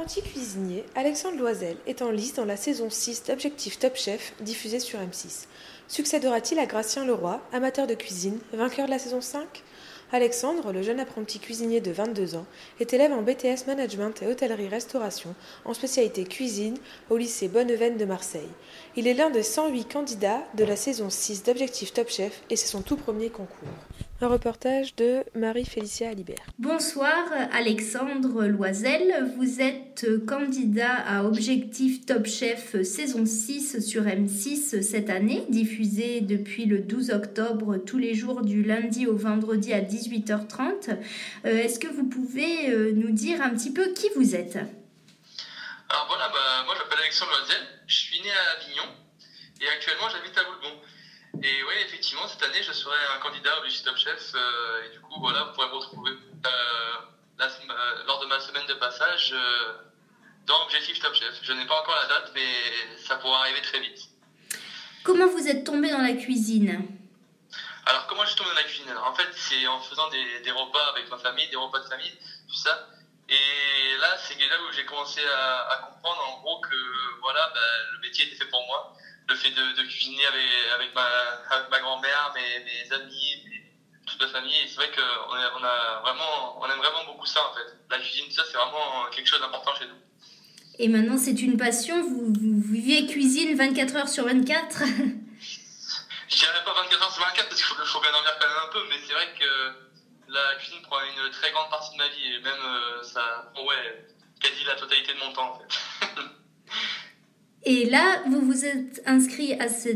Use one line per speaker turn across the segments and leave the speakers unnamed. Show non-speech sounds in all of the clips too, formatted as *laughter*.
Apprenti cuisinier, Alexandre Loisel est en lice dans la saison 6 d'Objectif Top Chef diffusée sur M6. Succédera-t-il à Gracien Leroy, amateur de cuisine, vainqueur de la saison 5 Alexandre, le jeune apprenti cuisinier de 22 ans, est élève en BTS Management et Hôtellerie-Restauration en spécialité cuisine au lycée Bonneveine de Marseille. Il est l'un des 108 candidats de la saison 6 d'Objectif Top Chef et c'est son tout premier concours. Un reportage de Marie-Félicia Alibert.
Bonsoir Alexandre Loisel, vous êtes candidat à Objectif Top Chef saison 6 sur M6 cette année, diffusé depuis le 12 octobre tous les jours du lundi au vendredi à 18h30. Euh, est-ce que vous pouvez euh, nous dire un petit peu qui vous êtes?
Alors voilà, bah, moi j'appelle Alexandre Loisel, je suis né à Avignon et actuellement j'habite à Boulbon. Cette année, je serai un candidat au Top Chef. Euh, et du coup, voilà, vous pourrez me retrouver euh, lors de ma semaine de passage euh, dans Objectif Top Chef. Je n'ai pas encore la date, mais ça pourra arriver très vite.
Comment vous êtes tombé dans la cuisine?
Alors, comment je suis tombé dans la cuisine? En fait, c'est en faisant des, repas avec ma famille, des repas de famille, tout ça. Et là, c'est là où j'ai commencé à, comprendre en gros que voilà, bah, le métier était fait pour moi le fait de, cuisiner avec, avec ma, ma grand-mère, mes, mes, amis, toute la famille. c'est vrai qu'on on a vraiment, on aime vraiment beaucoup ça en fait. La cuisine, ça c'est vraiment quelque chose d'important chez nous.
Et maintenant c'est une passion, vous, vous vivez cuisine 24 heures sur 24 *laughs*
Je dirais pas 24 heures sur 24 parce qu'il faut, faut, bien dormir quand même un peu, mais c'est vrai que la cuisine prend une très grande partie de ma vie et même euh, ça prend ouais, quasi la totalité de mon temps en fait.
Et là, vous vous êtes inscrit à ce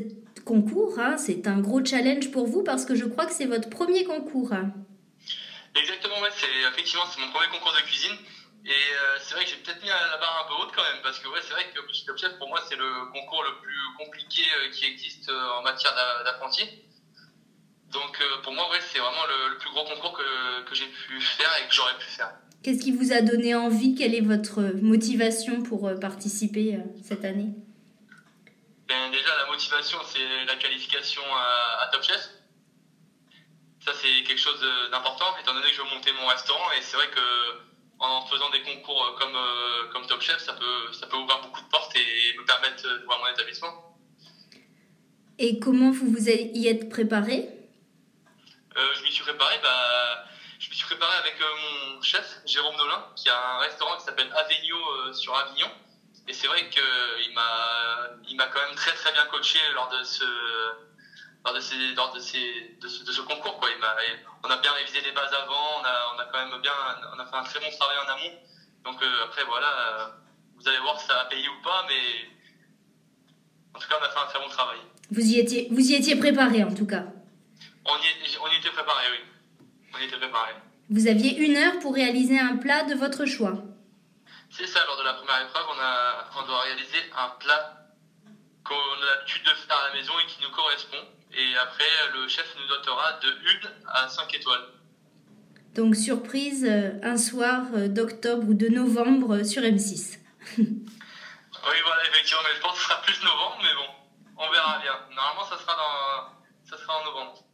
concours. Hein. C'est un gros challenge pour vous parce que je crois que c'est votre premier concours.
Exactement, ouais, c'est effectivement c'est mon premier concours de cuisine. Et euh, c'est vrai que j'ai peut-être mis la barre un peu haute quand même, parce que ouais, c'est vrai que Top Chef, pour moi, c'est le concours le plus compliqué euh, qui existe euh, en matière d'apprenti. Donc pour moi, ouais, c'est vraiment le, plus gros concours que, que j'ai pu faire et que j'aurais pu faire.
Qu'est-ce qui vous a donné envie? Quelle est votre motivation pour euh, participer euh, cette année?
Ben, Déjà, la motivation, c'est la qualification à, Top Chef. Ça, c'est quelque chose d'important, étant donné que je veux monter mon restaurant. Et c'est vrai que en faisant des concours comme, euh, comme Top Chef, ça peut, ça peut ouvrir beaucoup de portes et me permettre de voir mon établissement.
Et comment vous vous y êtes préparé?
Je m'y suis préparé. Bah, préparé avec euh, mon chef, Jérôme Nolin, qui a un restaurant qui s'appelle Avegno euh, sur Avignon. Et c'est vrai qu'il m'a, il m'a quand même très très bien coaché lors de ce, lors de, ces, lors de, ces, de, ce, de ce concours. Quoi. Il m'a, on a bien révisé les bases avant, on a, on a quand même bien, on a fait un très bon travail en amont. Donc euh, après voilà, vous allez voir si ça a payé ou pas, mais en tout cas on a fait un très bon travail.
Vous y étiez, vous y étiez préparé en tout cas.
On y, on y était préparé, oui. On était préparé.
Vous aviez une heure pour réaliser un plat de votre choix.
C'est ça, lors de la première épreuve, on, a, on doit réaliser un plat qu'on a l'habitude de faire à la maison et qui nous correspond. Et après, le chef nous dotera de 1 à 5 étoiles.
Donc, surprise, euh, un soir euh, d'octobre ou de novembre sur
M6. *laughs* oui, voilà, effectivement, mais je pense que ce sera plus novembre, mais bon, on verra bien. Normalement, ça sera, dans, ça sera en novembre.